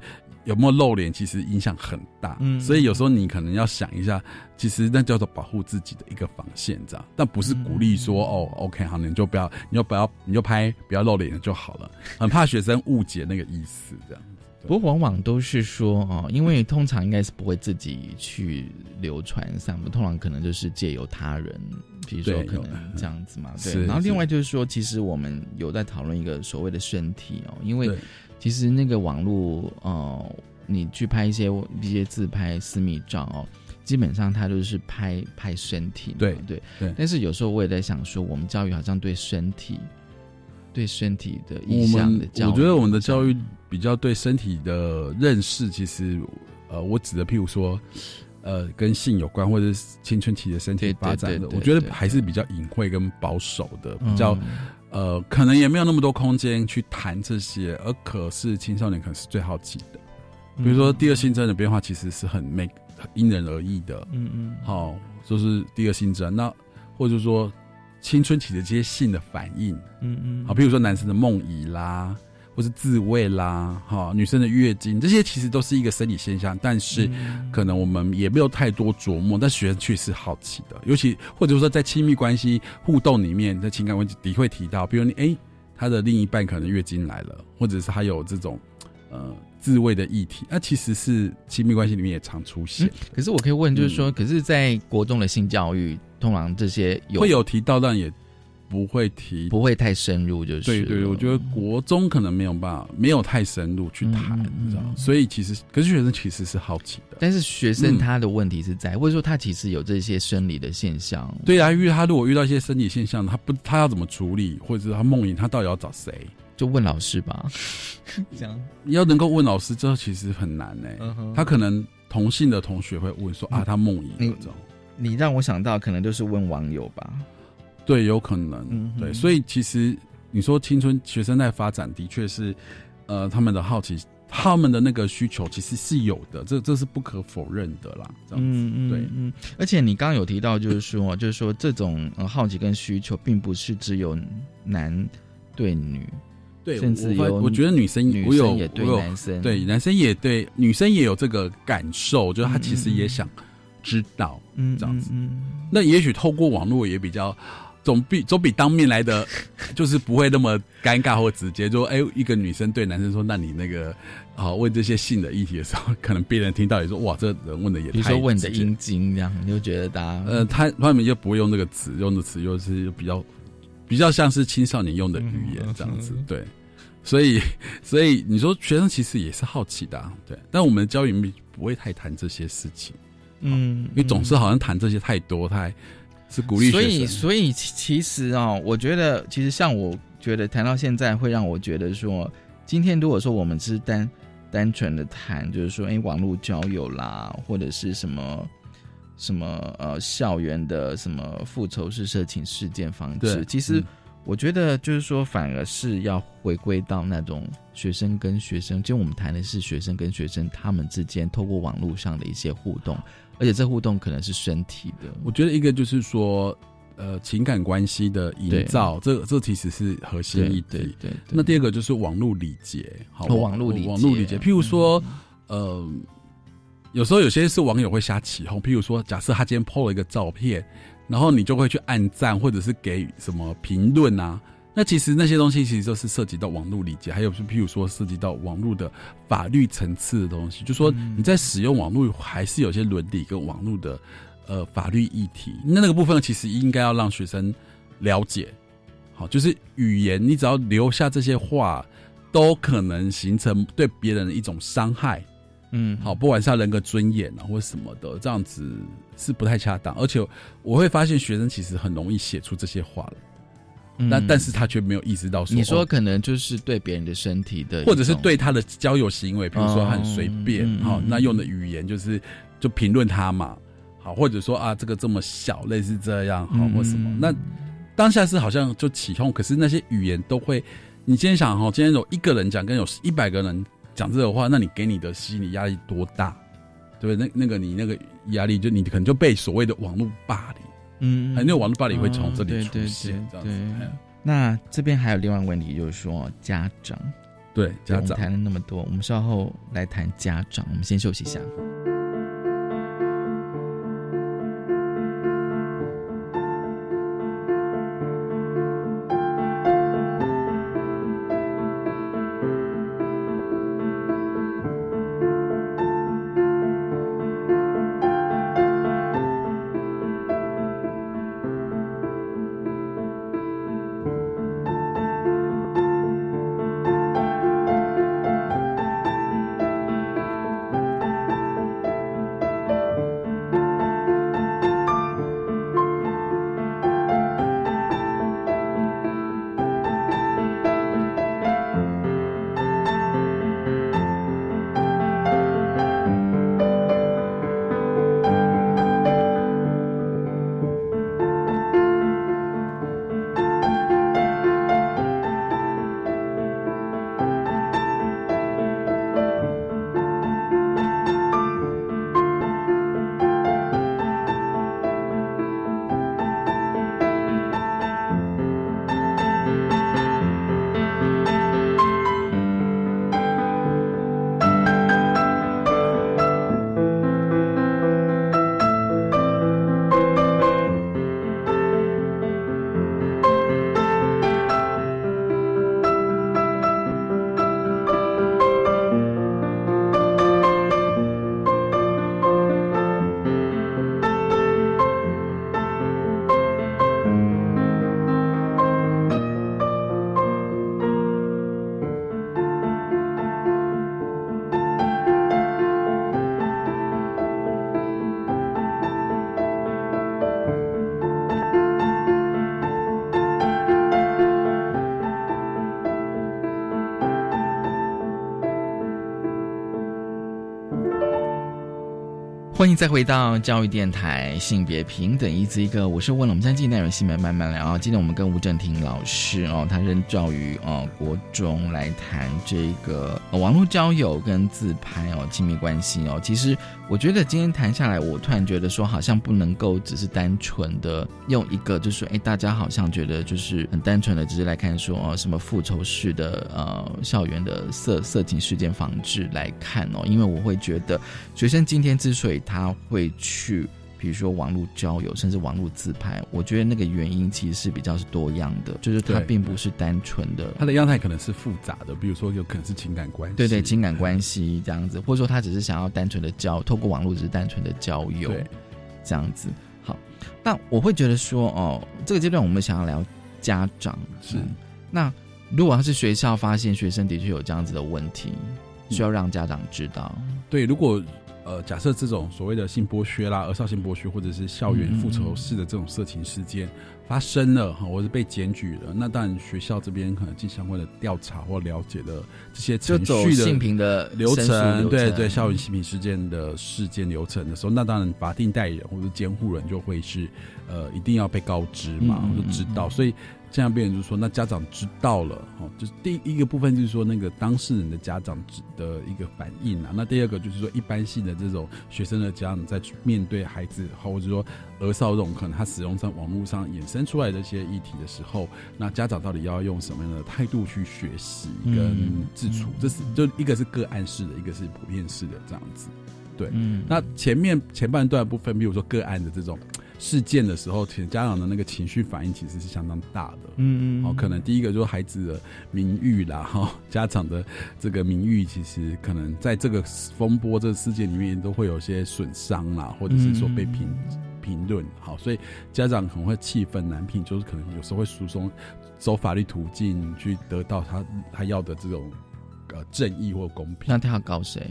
有没有露脸，其实影响很大。嗯，所以有时候你可能要想一下，其实那叫做保护自己的一个防线，这样，但不是鼓励说哦，OK，好，你就不要，你就不要，你就拍不要露脸就好了，很怕学生误解那个意思，这样。不过往往都是说哦，因为通常应该是不会自己去流传散布，通常可能就是借由他人，比如说可能这样子嘛。对。然后另外就是说，其实我们有在讨论一个所谓的身体哦，因为其实那个网络呃，你去拍一些一些自拍私密照哦，基本上它都是拍拍身体。对对对。但是有时候我也在想说，我们教育好像对身体。对身体的影响的教育，我觉得我们的教育比较对身体的认识，其实，呃，我指的譬如说，呃，跟性有关或者是青春期的身体发展的，我觉得还是比较隐晦跟保守的，比较，呃，可能也没有那么多空间去谈这些，而可是青少年可能是最好奇的，比如说第二性征的变化，其实是很每因人而异的，嗯嗯，好，就是第二性征，那或者说。青春期的这些性的反应，嗯嗯，好，比如说男生的梦遗啦，或是自慰啦，哈，女生的月经，这些其实都是一个生理现象，但是可能我们也没有太多琢磨，但学生确实好奇的，尤其或者说在亲密关系互动里面，在情感问题的会提到，比如你哎，他的另一半可能月经来了，或者是他有这种呃自慰的议题，那其实是亲密关系里面也常出现。可是我可以问，就是说，可是在国中的性教育。通常这些有会有提到，但也不会提，不会太深入，就是对对。我觉得国中可能没有办法，没有太深入去谈，你知道所以其实，可是学生其实是好奇的。但是学生他的问题是在，或者说他其实有这些生理的现象。对啊，因为他如果遇到一些生理现象，他不他要怎么处理，或者是他梦遗，他到底要找谁？就问老师吧。这样要能够问老师，这其实很难哎。他可能同性的同学会问说啊，他梦遗那种。你让我想到，可能就是问网友吧。对，有可能。对，所以其实你说青春学生在发展，的确是，呃，他们的好奇，他们的那个需求其实是有的，这这是不可否认的啦。这样子，对，嗯。而且你刚刚有提到，就是说，就是说，这种好奇跟需求，并不是只有男对女，对，甚至有，我觉得女生女生也对男生，对男生也对女生也有这个感受，就是他其实也想。知道，嗯，这样子，那也许透过网络也比较，总比总比当面来的，就是不会那么尴尬或直接。说，哎，一个女生对男生说，那你那个，好问这些性的议题的时候，可能别人听到也说，哇，这人问的也，比如说问的阴茎这样，你就觉得大家，呃，他他们就不会用那个词，用的词又是比较比较像是青少年用的语言这样子，对。所以，所以你说学生其实也是好奇的，对。但我们教育不会太谈这些事情。嗯，因为总是好像谈这些太多，太是鼓励。所以，所以其实啊，我觉得，其实像我觉得谈到现在，会让我觉得说，今天如果说我们是单单纯的谈，就是说，哎，网络交友啦，或者是什么什么呃，校园的什么复仇式色情事件防治，其实我觉得就是说，反而是要回归到那种学生跟学生，就我们谈的是学生跟学生他们之间透过网络上的一些互动。而且这互动可能是身体的，我觉得一个就是说，呃，情感关系的营造，这这其实是核心一点。对，那第二个就是网络礼节，好，网络礼网络礼节。譬如说，呃，有时候有些是网友会瞎起哄，譬如说，假设他今天 PO 了一个照片，然后你就会去按赞或者是给什么评论啊。那那其实那些东西其实都是涉及到网络理解，还有是譬如说涉及到网络的法律层次的东西，就说你在使用网络还是有些伦理跟网络的呃法律议题，那那个部分其实应该要让学生了解。好，就是语言，你只要留下这些话，都可能形成对别人的一种伤害。嗯，好，不管是人格尊严啊，或什么的，这样子是不太恰当。而且我会发现，学生其实很容易写出这些话了。但但是他却没有意识到，你说可能就是对别人的身体的，或者是对他的交友行为，比如说很随便，好，那用的语言就是就评论他嘛，好，或者说啊这个这么小，类似这样，好或什么。那当下是好像就起哄，可是那些语言都会，你今天想哈，今天有一个人讲，跟有一百个人讲这个话，那你给你的心理压力多大，对不对？那那个你那个压力，就你可能就被所谓的网络霸凌。嗯，很有网络暴力会从这里出现，这样子。那这边还有另外一个问题，就是说家长，对家长谈了那么多，我们稍后来谈家长。我们先休息一下。欢迎再回到教育电台，性别平等一字一个，我是问了我们今天内容，性别慢慢聊。今天我们跟吴正廷老师哦，他任教于哦国中来谈这个网络交友跟自拍哦亲密关系哦。其实我觉得今天谈下来，我突然觉得说，好像不能够只是单纯的用一个，就是说，哎，大家好像觉得就是很单纯的，只是来看说哦什么复仇式的呃校园的色色情事件防治来看哦，因为我会觉得学生今天之所以他会去，比如说网络交友，甚至网络自拍。我觉得那个原因其实是比较是多样的，就是它并不是单纯的，它的样态可能是复杂的。比如说，有可能是情感关系，对对，情感关系这样子，或者说他只是想要单纯的交，透过网络只是单纯的交友，这样子。好，那我会觉得说，哦，这个阶段我们想要聊家长是。那如果要是学校发现学生的确有这样子的问题，需要让家长知道。对，如果。呃，假设这种所谓的性剥削啦、儿少性剥削，或者是校园复仇式的这种色情事件发生了哈，或是被检举了，那当然学校这边可能进相关的调查或了解的这些程序的性平的流程，对对，校园性平事件的事件流程的时候，那当然法定代理人或者监护人就会是呃一定要被告知嘛，我就知道，所以。这样，别人就说，那家长知道了，哦，就是第一个部分，就是说那个当事人的家长的一个反应啊。那第二个就是说，一般性的这种学生的家长在面对孩子，或者说儿少这种可能他使用在网络上衍生出来的一些议题的时候，那家长到底要用什么样的态度去学习跟自处？这是就一个是个案式的，一个是普遍式的这样子。对，那前面前半段部分，比如说个案的这种。事件的时候，其实家长的那个情绪反应其实是相当大的。嗯嗯，哦，可能第一个就是孩子的名誉啦，哈，家长的这个名誉，其实可能在这个风波这个事件里面都会有些损伤啦，或者是说被评评论，好，所以家长可能会气愤难平，就是可能有时候会诉讼，走法律途径去得到他他要的这种呃正义或公平。那他要告谁？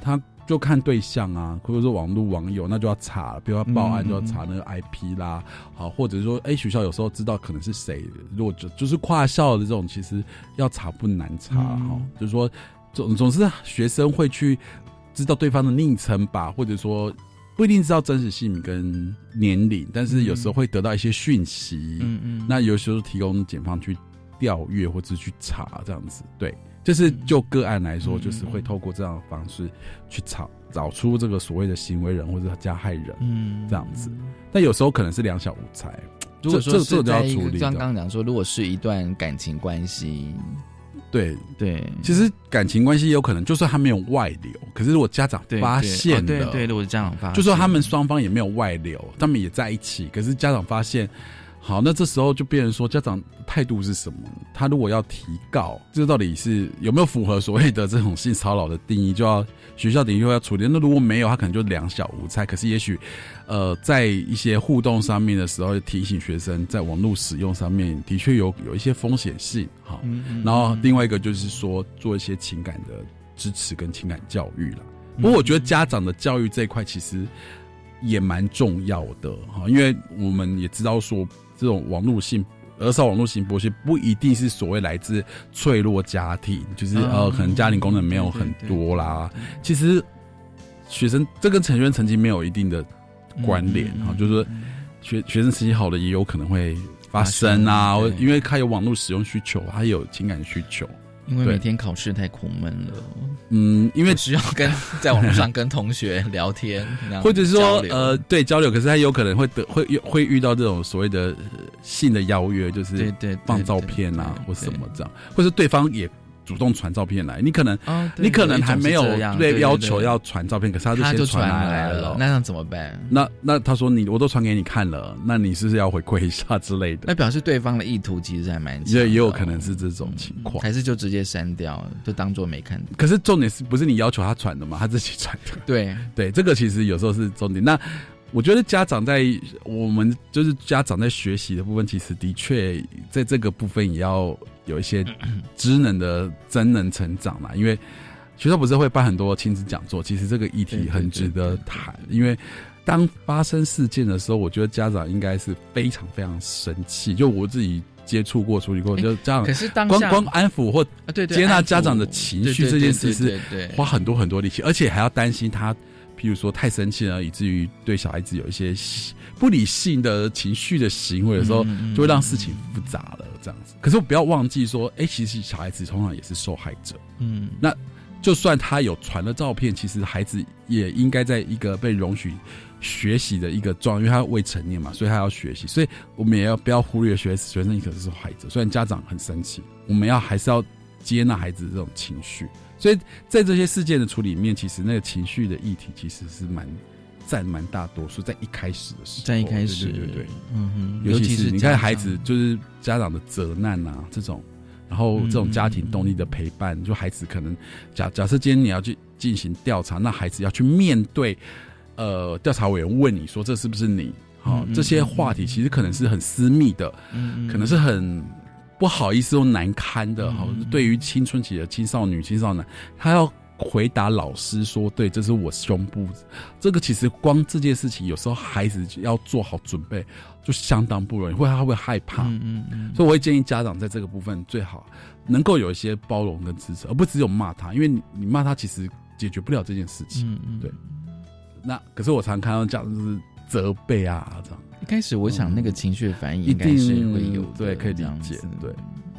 他。就看对象啊，或者说网络网友，那就要查，比如说报案就要查那个 IP 啦，好，或者说哎学校有时候知道可能是谁，如果就就是跨校的这种，其实要查不难查哈，就是说总总是学生会去知道对方的昵称吧，或者说不一定知道真实姓名跟年龄，但是有时候会得到一些讯息，嗯嗯，那有时候提供检方去调阅或者去查这样子，对。就是就个案来说，就是会透过这样的方式去找找出这个所谓的行为人或者加害人，嗯，这样子。但有时候可能是两小无猜。如果说是在刚刚讲说，如果是一段感情关系，对对，其实感情关系有可能，就算他没有外流，可是如果家长发现的，对对，如果家长发，就说他们双方也没有外流，他们也在一起，可是家长发现。好，那这时候就变成说，家长态度是什么？他如果要提告，这到底是有没有符合所谓的这种性骚扰的定义？就要学校等于说要处理。那如果没有，他可能就两小无猜。可是也许，呃，在一些互动上面的时候，提醒学生在网络使用上面的确有有一些风险性。好，然后另外一个就是说，做一些情感的支持跟情感教育了。不过我觉得家长的教育这一块其实也蛮重要的哈，因为我们也知道说。这种网络性、而少网络型剥削不一定是所谓来自脆弱家庭，就是呃，可能家庭功能没有很多啦。其实学生这跟成员成绩没有一定的关联啊，就是说学学生成绩好的也有可能会发生啊，因为他有网络使用需求，他有情感需求。因为每天考试太苦闷了，嗯，因为需要跟在网络上跟同学聊天，或者是说呃，对交流，可是他有可能会得会会遇到这种所谓的性的邀约，就是对对放照片啊或什么这样，或者对方也。主动传照片来，你可能，你可能还没有被要求要传照片，可是他就先传来了，那那怎么办？那那他说你我都传给你看了，那你是不是要回馈一下之类的？那表示对方的意图其实还蛮，也也有可能是这种情况，还是就直接删掉，就当做没看。可是重点是不是你要求他传的嘛？他自己传的。对对，这个其实有时候是重点。那我觉得家长在我们就是家长在学习的部分，其实的确在这个部分也要。有一些职能的真能成长嘛？因为学校不是会办很多亲子讲座，其实这个议题很值得谈。因为当发生事件的时候，我觉得家长应该是非常非常生气。就我自己接触过、处理过，就这样。可是当光光安抚或接纳家长的情绪这件事是花很多很多力气，而且还要担心他，譬如说太生气了，以至于对小孩子有一些。不理性的情绪的行为的时候，就会让事情复杂了。这样子，可是我不要忘记说，哎，其实小孩子通常也是受害者。嗯，那就算他有传了照片，其实孩子也应该在一个被容许学习的一个状，因为他未成年嘛，所以他要学习。所以我们也要不要忽略学学生可能是受害者。虽然家长很生气，我们要还是要接纳孩子这种情绪。所以在这些事件的处理面，其实那个情绪的议题其实是蛮。占蛮大多数，在一开始的时候，在一开始，对对对，嗯哼，尤其是你看孩子，就是家长的责难啊，这种，然后这种家庭动力的陪伴，就孩子可能假假设今天你要去进行调查，那孩子要去面对，呃，调查委员问你说这是不是你？好，这些话题其实可能是很私密的，嗯，可能是很不好意思又难堪的，好，对于青春期的青少女、青少男，他要。回答老师说：“对，这是我胸部。这个其实光这件事情，有时候孩子要做好准备，就相当不容易，会他会害怕。嗯嗯所以我会建议家长在这个部分最好能够有一些包容跟支持，而不只有骂他，因为你你骂他其实解决不了这件事情。嗯嗯。对。那可是我常看到这样就是责备啊这样。一开始我想那个情绪反应应该是会有，对，可以理解。对，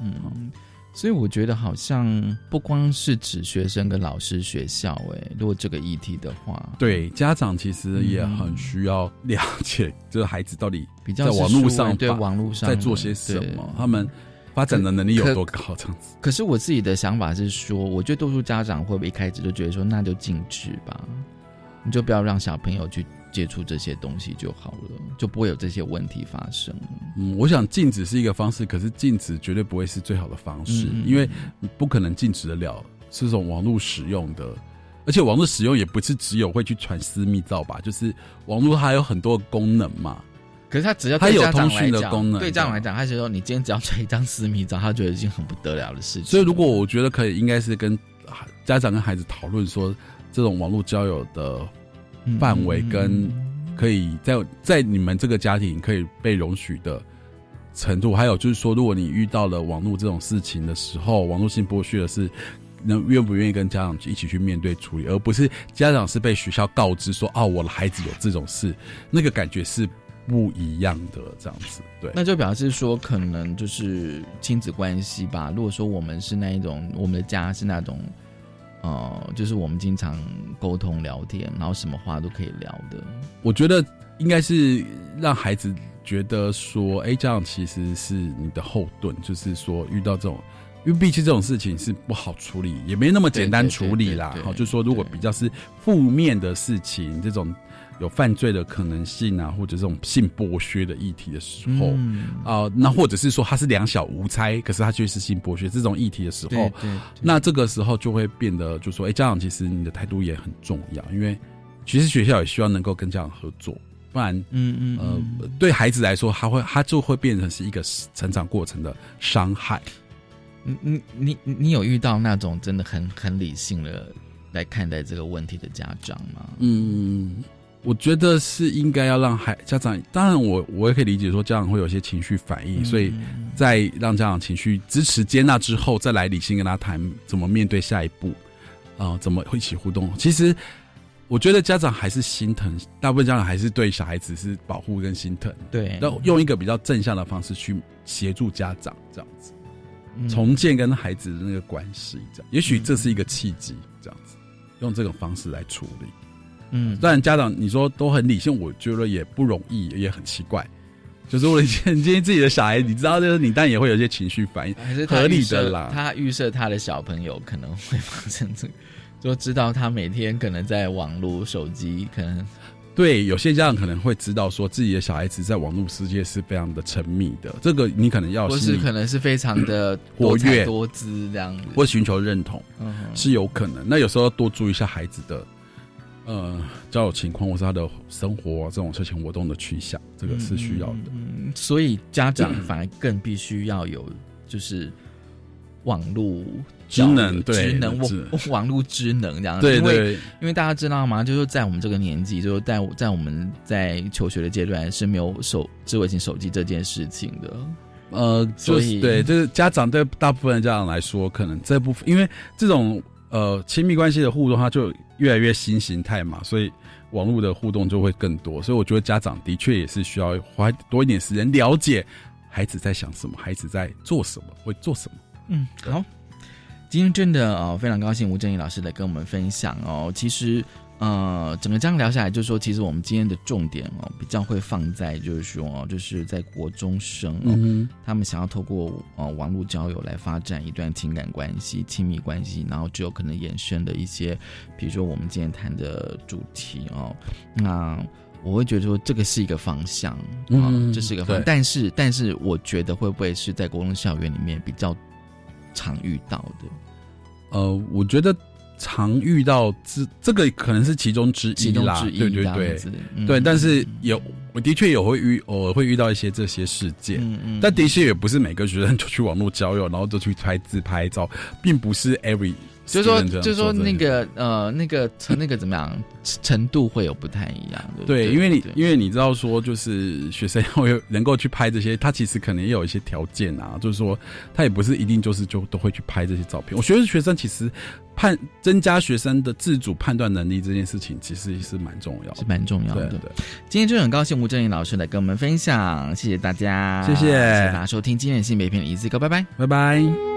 嗯。所以我觉得好像不光是指学生跟老师、学校，哎，如果这个议题的话，对家长其实也很需要了解，这个孩子到底比较在网络上对网络上在做些什么，他们发展的能力有多高，这样子。可是我自己的想法是说，我觉得多数家长会不会一开始就觉得说，那就禁止吧，你就不要让小朋友去。接触这些东西就好了，就不会有这些问题发生。嗯，我想禁止是一个方式，可是禁止绝对不会是最好的方式，因为你不可能禁止得了这种网络使用的，而且网络使用也不是只有会去传私密照吧，就是网络还有很多功能嘛。可是他只要他有通讯的功能，对家长来讲，他觉得你今天只要传一张私密照，他觉得已经很不得了的事情。所以，如果我觉得可以，应该是跟家长跟孩子讨论说，这种网络交友的范围跟可以在在你们这个家庭可以被容许的程度，还有就是说，如果你遇到了网络这种事情的时候，网络性剥削的是，能愿不愿意跟家长一起去面对处理，而不是家长是被学校告知说，哦，我的孩子有这种事，那个感觉是。不一样的这样子，对，那就表示说，可能就是亲子关系吧。如果说我们是那一种，我们的家是那种，呃，就是我们经常沟通聊天，然后什么话都可以聊的。我觉得应该是让孩子觉得说，哎，这样其实是你的后盾，就是说遇到这种，因为毕竟这种事情是不好处理，也没那么简单处理啦。好，就是说如果比较是负面的事情，这种。有犯罪的可能性啊，或者这种性剥削的议题的时候啊，那或者是说他是两小无猜，可是他却是性剥削这种议题的时候，那这个时候就会变得就说，哎，家长其实你的态度也很重要，因为其实学校也希望能够跟家长合作，不然，嗯嗯呃，对孩子来说，他会他就会变成是一个成长过程的伤害。你你你你有遇到那种真的很很理性的来看待这个问题的家长吗？嗯。我觉得是应该要让孩家长，当然我我也可以理解说家长会有些情绪反应，所以在让家长情绪支持接纳之后，再来理性跟他谈怎么面对下一步，啊，怎么一起互动。其实我觉得家长还是心疼，大部分家长还是对小孩子是保护跟心疼，对，要用一个比较正向的方式去协助家长这样子，重建跟孩子的那个关系，这样，也许这是一个契机，这样子，用这种方式来处理。嗯，当然家长你说都很理性，我觉得也不容易，也很奇怪。就是我今天自己的小孩，你知道，就是你但也会有一些情绪反应，还是合理的啦。他预设他的小朋友可能会发生这个，就知道他每天可能在网络、手机，可能对有些家长可能会知道，说自己的小孩子在网络世界是非常的沉迷的。这个你可能要，或是可能是非常的活跃多姿这样子，或寻求认同，是有可能。那有时候多注意一下孩子的。呃，交友情况或是他的生活这种休闲活动的去向，这个是需要的。嗯，所以家长反而更必须要有，就是网络智能，对，智能网网络智能这样。对对，因为大家知道吗？就是在我们这个年纪，就是在在我们在求学的阶段是没有手智慧型手机这件事情的。呃，所以对，就是家长对大部分家长来说，可能这部分因为这种。呃，亲密关系的互动，它就越来越新形态嘛，所以网络的互动就会更多。所以我觉得家长的确也是需要花多一点时间了解孩子在想什么，孩子在做什么，会做什么。嗯，好，今天真的啊，非常高兴吴正义老师来跟我们分享哦。其实。呃，整个这样聊下来，就是说，其实我们今天的重点哦，比较会放在就是说，就是在国中生，嗯，他们想要透过呃网络交友来发展一段情感关系、亲密关系，然后就有可能衍生的一些，比如说我们今天谈的主题哦，那我会觉得说这个是一个方向，嗯，这是一个方向，但是但是我觉得会不会是在国中校园里面比较常遇到的？呃，我觉得。常遇到这这个可能是其中之一啦，对对对，对，但是有我的确有会遇偶尔会遇到一些这些事件，但的确也不是每个学生就去网络交友，然后都去拍自拍照，并不是 every。就是说，就是说，那个呃，那个那个怎么样程度会有不太一样的。对，因为你因为你知道说，就是学生会能够去拍这些，他其实可能也有一些条件啊，就是说他也不是一定就是就都会去拍这些照片。我觉得学生其实判增加学生的自主判断能力这件事情，其实是蛮重要，是蛮重要的。对，对今天就很高兴吴正英老师来跟我们分享，谢谢大家，谢谢大家收听今天的性别片的一字歌，拜拜，拜拜。